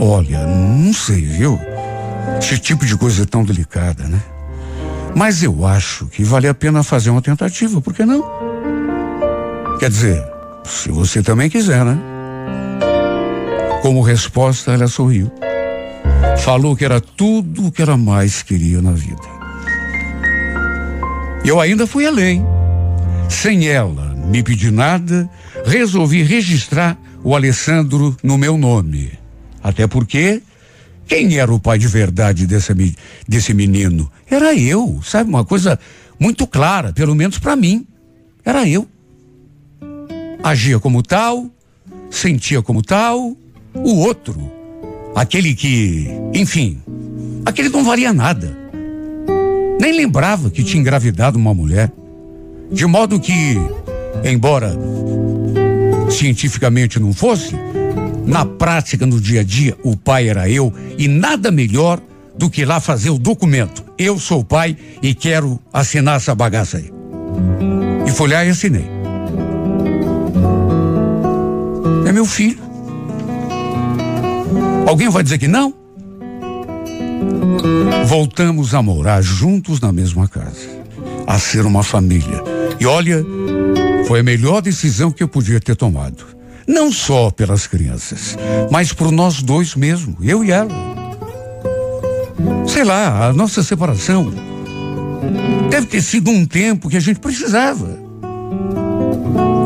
Olha, não sei, viu? Esse tipo de coisa é tão delicada, né? Mas eu acho que vale a pena fazer uma tentativa, por que não? Quer dizer, se você também quiser, né? Como resposta, ela sorriu. Falou que era tudo o que ela mais queria na vida. Eu ainda fui além. Sem ela me pedir nada, resolvi registrar o Alessandro no meu nome. Até porque quem era o pai de verdade desse, desse menino? Era eu, sabe? Uma coisa muito clara, pelo menos para mim. Era eu. Agia como tal, sentia como tal, o outro, aquele que, enfim, aquele não valia nada. Nem lembrava que tinha engravidado uma mulher. De modo que, embora cientificamente não fosse, na prática, no dia a dia, o pai era eu e nada melhor do que lá fazer o documento. Eu sou o pai e quero assinar essa bagaça aí. E fui lá e assinei. Meu filho. Alguém vai dizer que não? Voltamos a morar juntos na mesma casa, a ser uma família. E olha, foi a melhor decisão que eu podia ter tomado. Não só pelas crianças, mas por nós dois mesmo, eu e ela. Sei lá, a nossa separação deve ter sido um tempo que a gente precisava.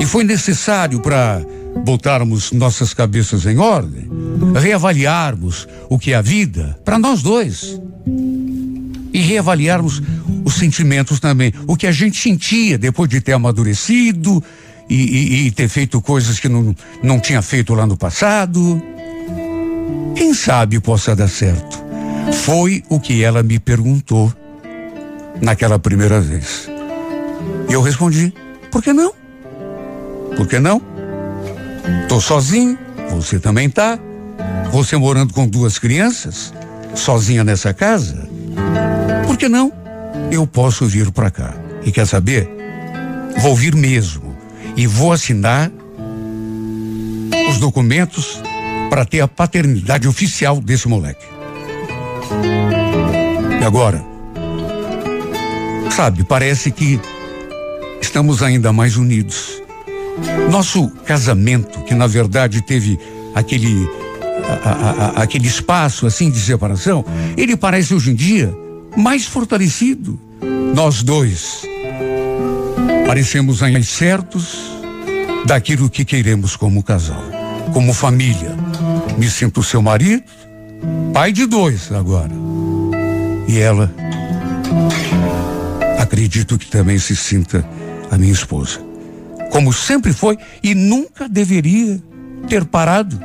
E foi necessário para botarmos nossas cabeças em ordem, reavaliarmos o que é a vida para nós dois. E reavaliarmos os sentimentos também, o que a gente sentia depois de ter amadurecido e, e, e ter feito coisas que não, não tinha feito lá no passado. Quem sabe possa dar certo. Foi o que ela me perguntou naquela primeira vez. E eu respondi: por que não? Por que não? Tô sozinho, você também tá. Você morando com duas crianças, sozinha nessa casa? Por que não? Eu posso vir para cá. E quer saber? Vou vir mesmo e vou assinar os documentos para ter a paternidade oficial desse moleque. E agora? Sabe, parece que estamos ainda mais unidos. Nosso casamento, que na verdade teve aquele a, a, a, aquele espaço assim de separação, ele parece hoje em dia mais fortalecido. Nós dois Parecemos ainda certos daquilo que queremos como casal, como família. Me sinto seu marido, pai de dois agora. E ela, acredito que também se sinta a minha esposa. Como sempre foi e nunca deveria ter parado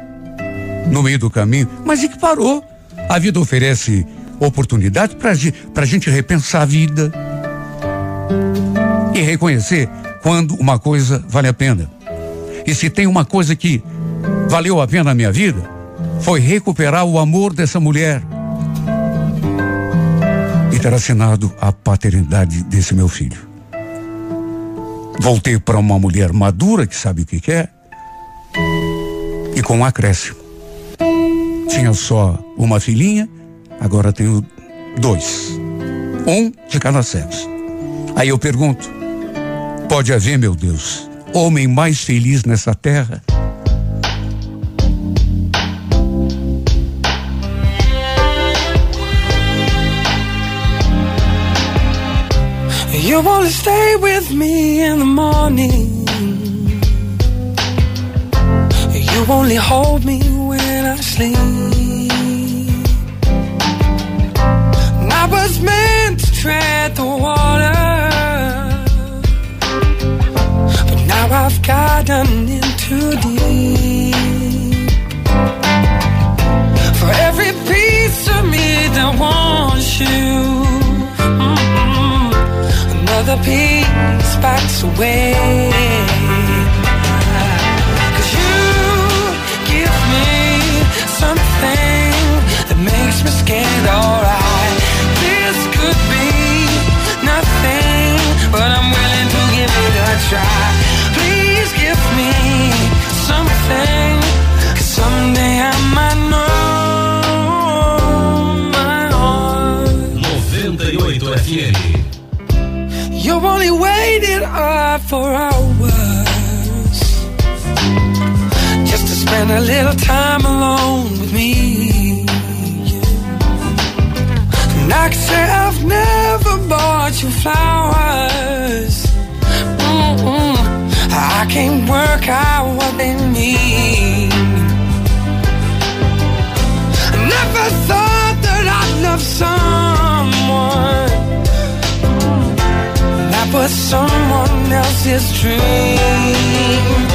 no meio do caminho, mas e que parou. A vida oferece oportunidade para a gente repensar a vida e reconhecer quando uma coisa vale a pena. E se tem uma coisa que valeu a pena na minha vida, foi recuperar o amor dessa mulher e ter assinado a paternidade desse meu filho. Voltei para uma mulher madura que sabe o que quer e com um acréscimo. Tinha só uma filhinha, agora tenho dois. Um de cada sexo. Aí eu pergunto: pode haver, meu Deus, homem mais feliz nessa terra? You only stay with me in the morning. You only hold me when I sleep. I was meant to tread the water, but now I've gotten in too deep. For every piece of me that wants you, another piece backs away. Cause you give me something that makes me scared, alright. Up for hours just to spend a little time alone with me. And I can say I've never bought you flowers. Mm-mm. I can't work out what they mean. I never thought that I'd love someone was someone else's dream.